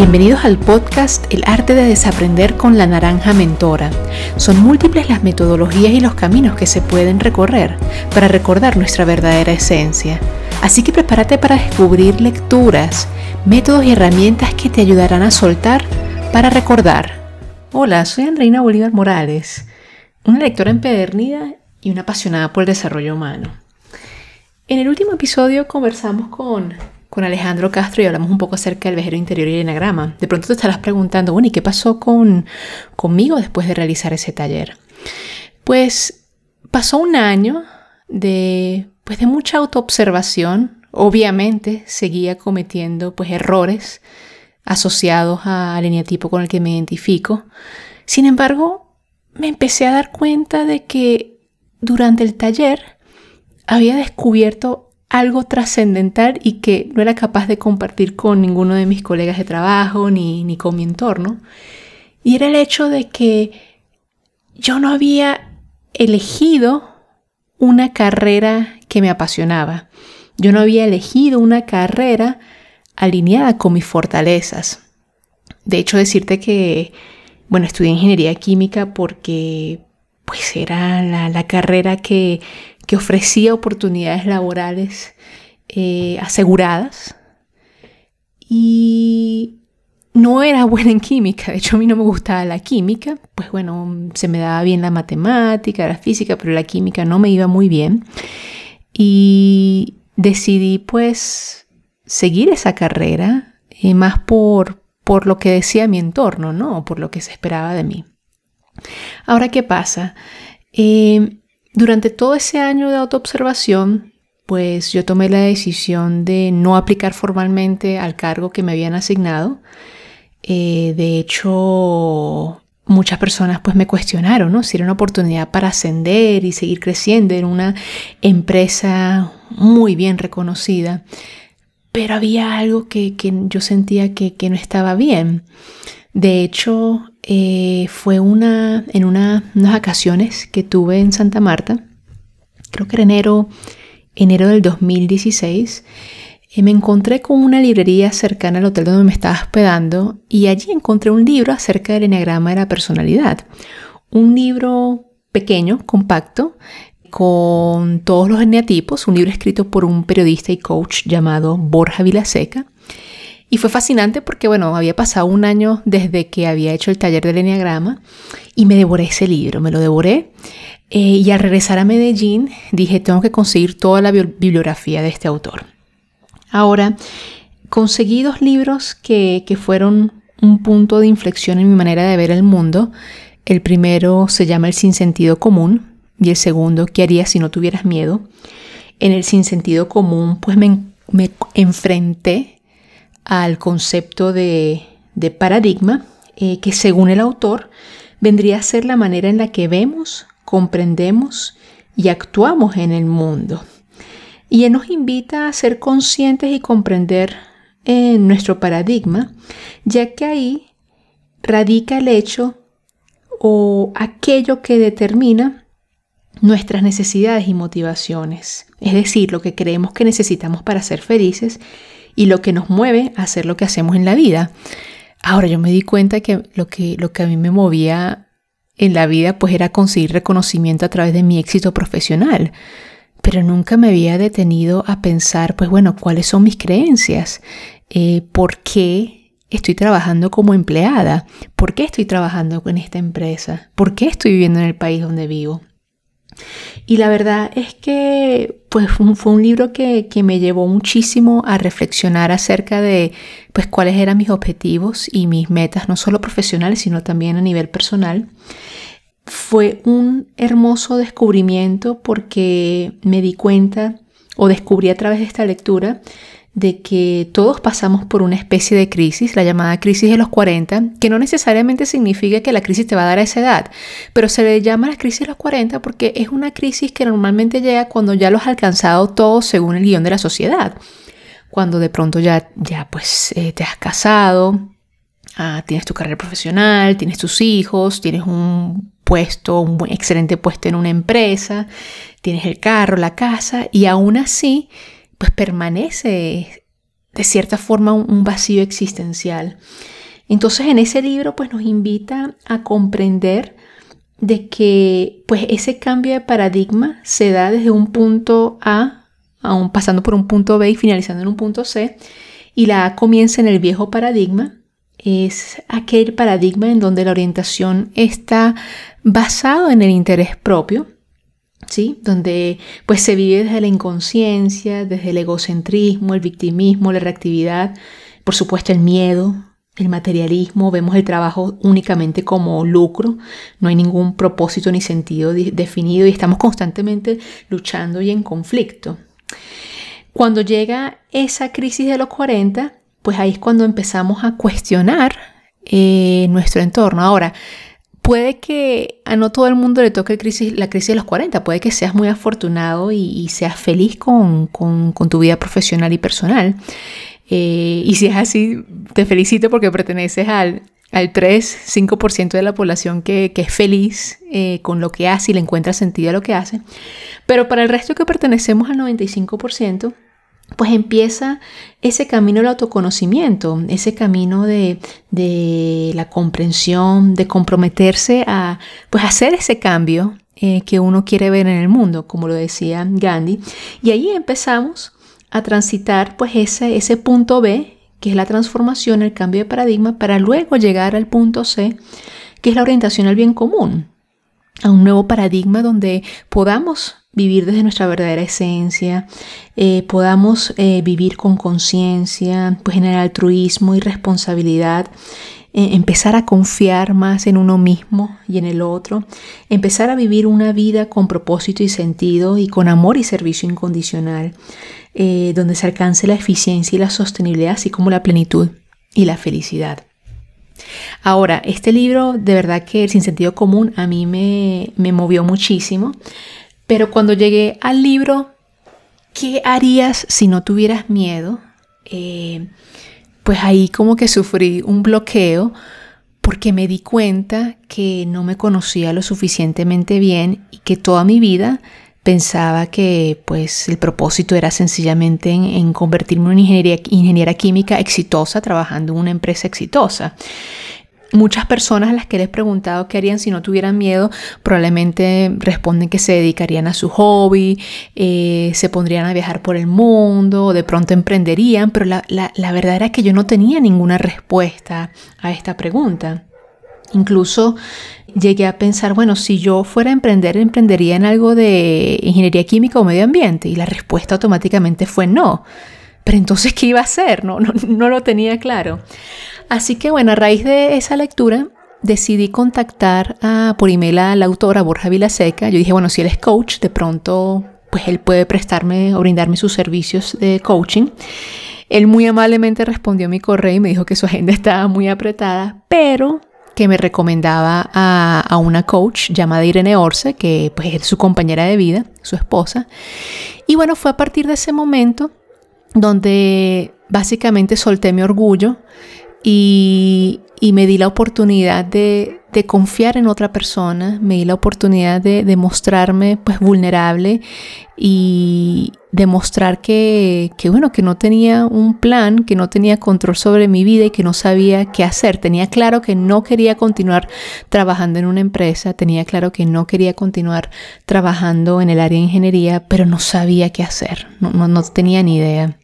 Bienvenidos al podcast El arte de desaprender con la naranja mentora. Son múltiples las metodologías y los caminos que se pueden recorrer para recordar nuestra verdadera esencia. Así que prepárate para descubrir lecturas, métodos y herramientas que te ayudarán a soltar para recordar. Hola, soy Andreina Bolívar Morales, una lectora empedernida y una apasionada por el desarrollo humano. En el último episodio conversamos con con Alejandro Castro y hablamos un poco acerca del vejero interior y el enagrama. De pronto te estarás preguntando, bueno, ¿y qué pasó con, conmigo después de realizar ese taller? Pues pasó un año de, pues de mucha autoobservación. Obviamente seguía cometiendo pues errores asociados al eneatipo con el que me identifico. Sin embargo, me empecé a dar cuenta de que durante el taller había descubierto algo trascendental y que no era capaz de compartir con ninguno de mis colegas de trabajo ni, ni con mi entorno. Y era el hecho de que yo no había elegido una carrera que me apasionaba. Yo no había elegido una carrera alineada con mis fortalezas. De hecho, decirte que, bueno, estudié ingeniería química porque pues era la, la carrera que que ofrecía oportunidades laborales eh, aseguradas y no era buena en química, de hecho a mí no me gustaba la química, pues bueno, se me daba bien la matemática, la física, pero la química no me iba muy bien y decidí pues seguir esa carrera eh, más por, por lo que decía mi entorno, ¿no? Por lo que se esperaba de mí. Ahora, ¿qué pasa? Eh, durante todo ese año de autoobservación, pues yo tomé la decisión de no aplicar formalmente al cargo que me habían asignado. Eh, de hecho, muchas personas pues me cuestionaron, ¿no? Si era una oportunidad para ascender y seguir creciendo en una empresa muy bien reconocida. Pero había algo que, yo sentía que, que no estaba bien. De hecho, eh, fue una, en unas vacaciones que tuve en Santa Marta, creo que era enero, enero del 2016, eh, me encontré con una librería cercana al hotel donde me estaba hospedando y allí encontré un libro acerca del enneagrama de la personalidad. Un libro pequeño, compacto, con todos los eneatipos, un libro escrito por un periodista y coach llamado Borja Vilaseca. Y fue fascinante porque, bueno, había pasado un año desde que había hecho el taller del Enneagrama y me devoré ese libro, me lo devoré. Eh, y al regresar a Medellín dije, tengo que conseguir toda la bibliografía de este autor. Ahora, conseguí dos libros que, que fueron un punto de inflexión en mi manera de ver el mundo. El primero se llama El sinsentido común y el segundo, ¿qué harías si no tuvieras miedo? En el sinsentido común, pues me, me enfrenté al concepto de, paradigma, eh, que según el autor vendría a ser la manera en la que vemos, comprendemos y actuamos en el mundo. Y él nos invita a ser conscientes y comprender en eh, nuestro paradigma, ya que ahí radica el hecho o aquello que determina nuestras necesidades y motivaciones, es decir, lo que creemos que necesitamos para ser felices y lo que nos mueve a hacer lo que hacemos en la vida. Ahora yo me di cuenta que lo que, lo que a mí me movía en la vida pues era conseguir reconocimiento a través de mi éxito profesional, pero nunca me había detenido a pensar pues bueno, cuáles son mis creencias, eh, por qué estoy trabajando como empleada, por qué estoy trabajando en esta empresa, por qué estoy viviendo en el país donde vivo. Y la verdad es que pues, fue un libro que, me llevó muchísimo a reflexionar acerca de pues, cuáles eran mis objetivos y mis metas, no solo profesionales, sino también a nivel personal. Fue un hermoso descubrimiento porque me di cuenta o descubrí a través de esta lectura de que todos pasamos por una especie de crisis, la llamada crisis de los 40, que no necesariamente significa que la crisis te va a dar a esa edad, pero se le llama la crisis de los 40 porque es una crisis que normalmente llega cuando ya lo has alcanzado todo según el guion de la sociedad. Cuando de pronto ya, ya pues eh, te has casado, ah, tienes tu carrera profesional, tienes tus hijos, tienes un puesto, un excelente puesto en una empresa, tienes el carro, la casa y aún así pues permanece de cierta forma un vacío existencial. Entonces en ese libro pues nos invita a comprender de que pues ese cambio de paradigma se da desde un punto A, aún pasando por un punto B y finalizando en un punto C, y la A comienza en el viejo paradigma, es aquel paradigma en donde la orientación está basado en el interés propio, ¿sí? Donde pues se vive desde la inconsciencia, desde el egocentrismo, el victimismo, la reactividad, por supuesto el miedo, el materialismo, vemos el trabajo únicamente como lucro, no hay ningún propósito ni sentido definido y estamos constantemente luchando y en conflicto. Cuando llega esa crisis de los 40, pues ahí es cuando empezamos a cuestionar eh, nuestro entorno. Ahora, puede que a no todo el mundo le toque crisis, la crisis de los 40, puede que seas muy afortunado y, seas feliz con, tu vida profesional y personal. Eh, y si es así, te felicito porque perteneces al, al 3-5% de la población que, es feliz eh, con lo que hace y le encuentra sentido a lo que hace. Pero para el resto que pertenecemos al 95%, pues empieza ese camino del autoconocimiento, ese camino de, la comprensión, de comprometerse a pues, hacer ese cambio eh, que uno quiere ver en el mundo, como lo decía Gandhi. Y ahí empezamos a transitar pues ese, ese punto B, que es la transformación, el cambio de paradigma, para luego llegar al punto C, que es la orientación al bien común, a un nuevo paradigma donde podamos vivir desde nuestra verdadera esencia, eh, podamos eh, vivir con conciencia, pues en el altruismo y responsabilidad, eh, empezar a confiar más en uno mismo y en el otro, empezar a vivir una vida con propósito y sentido y con amor y servicio incondicional, donde se alcance la eficiencia y la sostenibilidad, así como la plenitud y la felicidad. Ahora, este libro, de verdad que sin sentido común, a mí me, movió muchísimo, pero cuando llegué al libro, ¿qué harías si no tuvieras miedo? Eh, pues ahí como que sufrí un bloqueo porque me di cuenta que no me conocía lo suficientemente bien y que toda mi vida pensaba que pues el propósito era sencillamente en, convertirme en una ingeniera química exitosa trabajando en una empresa exitosa. Muchas personas a las que les he preguntado qué harían si no tuvieran miedo, probablemente responden que se dedicarían a su hobby, eh, se pondrían a viajar por el mundo, de pronto emprenderían, pero la, la verdad era que yo no tenía ninguna respuesta a esta pregunta. Incluso llegué a pensar, bueno, si yo fuera a emprender, emprendería en algo de ingeniería química o medio ambiente. Y la respuesta automáticamente fue no. Pero entonces, ¿qué iba a hacer? No, no, lo tenía claro. Así que bueno, a raíz de esa lectura, decidí contactar a, por email a la autora Borja Vilaseca. Yo dije, bueno, si él es coach, de pronto, pues él puede prestarme o brindarme sus servicios de coaching. Él muy amablemente respondió a mi correo y me dijo que su agenda estaba muy apretada, pero que me recomendaba a, una coach llamada Irene Orce, que pues, es su compañera de vida, su esposa. Y bueno, fue a partir de ese momento donde básicamente solté mi orgullo y, me di la oportunidad de, confiar en otra persona, me di la oportunidad de, mostrarme pues vulnerable y demostrar que, bueno, que no tenía un plan, que no tenía control sobre mi vida y que no sabía qué hacer. Tenía claro que no quería continuar trabajando en una empresa, tenía claro que no quería continuar trabajando en el área de ingeniería, pero no sabía qué hacer, no, no tenía ni idea.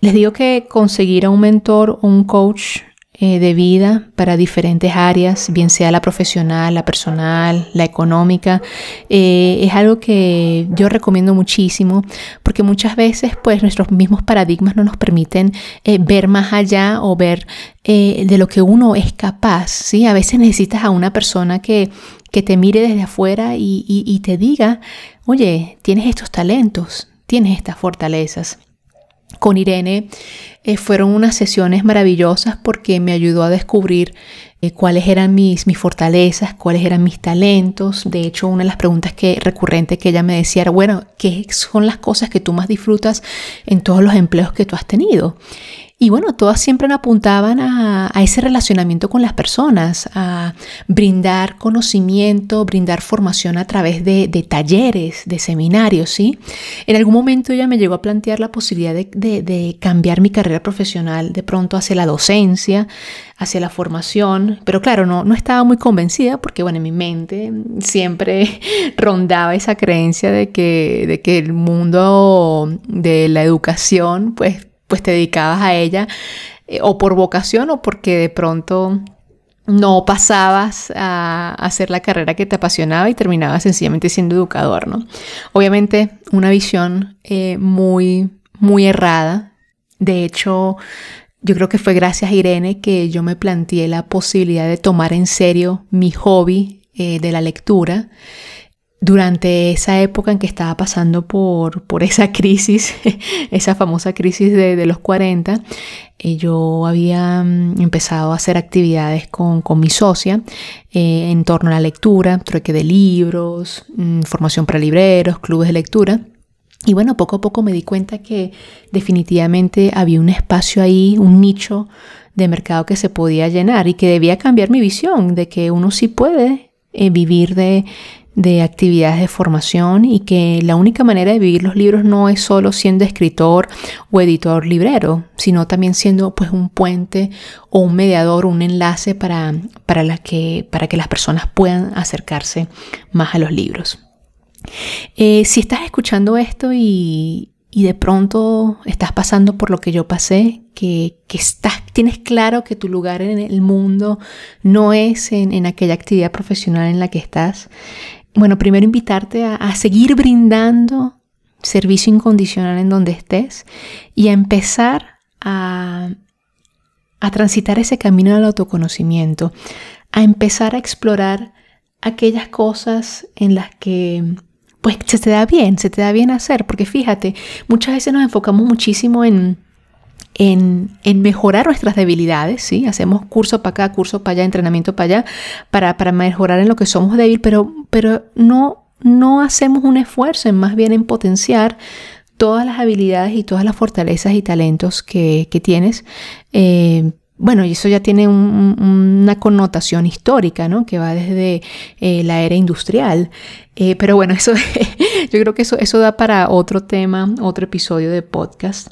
Les digo que conseguir a un mentor o un coach eh, de vida para diferentes áreas, bien sea la profesional, la personal, la económica, eh, es algo que yo recomiendo muchísimo porque muchas veces pues nuestros mismos paradigmas no nos permiten eh, ver más allá o ver de lo que uno es capaz, ¿sí? A veces necesitas a una persona que, que te mire desde afuera y te diga, oye, tienes estos talentos, tienes estas fortalezas con Irene eh, fueron unas sesiones maravillosas porque me ayudó a descubrir eh, cuáles eran mis, mis fortalezas, cuáles eran mis talentos. De hecho, una de las preguntas que recurrente que ella me decía era, bueno, ¿qué son las cosas que tú más disfrutas en todos los empleos que tú has tenido? Y bueno, todas siempre apuntaban a, ese relacionamiento con las personas, a brindar conocimiento, brindar formación a través de, talleres, de seminarios, ¿sí? En algún momento ella me llegó a plantear la posibilidad de, cambiar mi carrera profesional de pronto hacia la docencia, hacia la formación, pero claro, no, no estaba muy convencida porque, bueno, en mi mente siempre rondaba esa creencia de que, de que el mundo de la educación, pues pues te dedicabas a ella eh, o por vocación o porque de pronto no pasabas a hacer la carrera que te apasionaba y terminabas sencillamente siendo educador, ¿no? Obviamente una visión eh, muy, muy errada. De hecho, yo creo que fue gracias a Irene que yo me planteé la posibilidad de tomar en serio mi hobby eh, de la lectura durante esa época en que estaba pasando por, por esa crisis, esa famosa crisis de, los 40, eh, yo había mm, empezado a hacer actividades con, mi socia eh, en torno a la lectura, trueque de libros, mm, formación para libreros, clubes de lectura. Y bueno, poco a poco me di cuenta que definitivamente había un espacio ahí, un nicho de mercado que se podía llenar y que debía cambiar mi visión de que uno sí puede eh, vivir de, de actividades de formación y que la única manera de vivir los libros no es solo siendo escritor o editor librero, sino también siendo pues un puente o un mediador, un enlace para, para, que, para que las personas puedan acercarse más a los libros. Eh, si estás escuchando esto y, de pronto estás pasando por lo que yo pasé, que, estás, tienes claro que tu lugar en el mundo no es en, en, aquella actividad profesional en la que estás, bueno, primero invitarte a, seguir brindando servicio incondicional en donde estés y a empezar a, a transitar ese camino del autoconocimiento, a empezar a explorar aquellas cosas en las que pues se te da bien, se te da bien hacer, porque fíjate, muchas veces nos enfocamos muchísimo en en, mejorar nuestras debilidades, ¿sí? Hacemos curso para acá, curso para allá, entrenamiento para allá, para, para mejorar en lo que somos débiles, pero, pero no, no hacemos un esfuerzo en más bien en potenciar todas las habilidades y todas las fortalezas y talentos que, tienes eh, bueno, y eso ya tiene una connotación histórica, ¿no? Que va desde eh, la era industrial. Eh, pero bueno, eso, yo creo que eso, eso da para otro tema, otro episodio de podcast.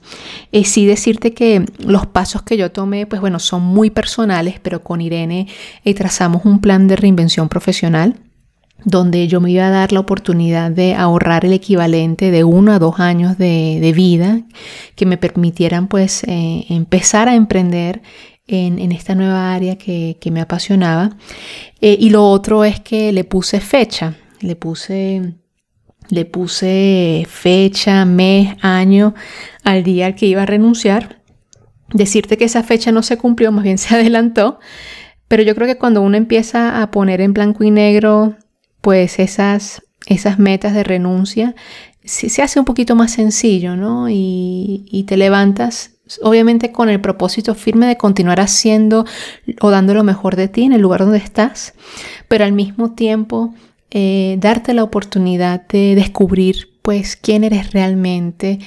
Eh, sí decirte que los pasos que yo tomé, pues bueno, son muy personales, pero con Irene trazamos un plan de reinvención profesional donde yo me iba a dar la oportunidad de ahorrar el equivalente de uno a dos años de, vida que me permitieran pues empezar a emprender en, esta nueva área que, me apasionaba. Eh, y lo otro es que le puse fecha, le puse, le puse fecha, mes, año al día al que iba a renunciar. Decirte que esa fecha no se cumplió, más bien se adelantó, pero yo creo que cuando uno empieza a poner en blanco y negro, pues esas, esas metas de renuncia, se, hace un poquito más sencillo, ¿no? Y, y te levantas obviamente con el propósito firme de continuar haciendo o dando lo mejor de ti en el lugar donde estás, pero al mismo tiempo eh, darte la oportunidad de descubrir pues quién eres realmente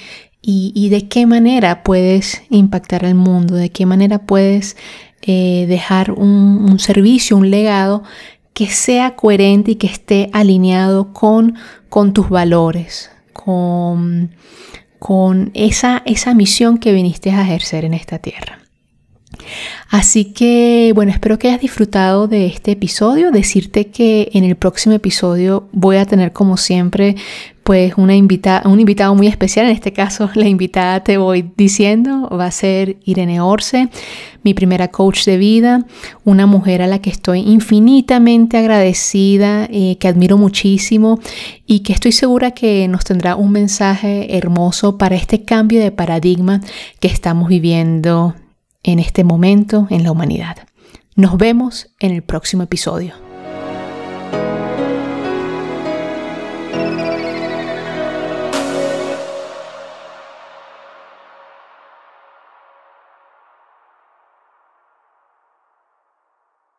y, de qué manera puedes impactar al mundo, de qué manera puedes eh, dejar un, servicio, un legado que sea coherente y que esté alineado con, con tus valores, con con esa, esa misión que viniste a ejercer en esta tierra. Así que, bueno, espero que hayas disfrutado de este episodio. Decirte que en el próximo episodio voy a tener, como siempre, pues una un invitado muy especial. En este caso, la invitada te voy diciendo va a ser Irene Orce, mi primera coach de vida, una mujer a la que estoy infinitamente agradecida, eh, que admiro muchísimo y que estoy segura que nos tendrá un mensaje hermoso para este cambio de paradigma que estamos viviendo en este momento en la humanidad. Nos vemos en el próximo episodio.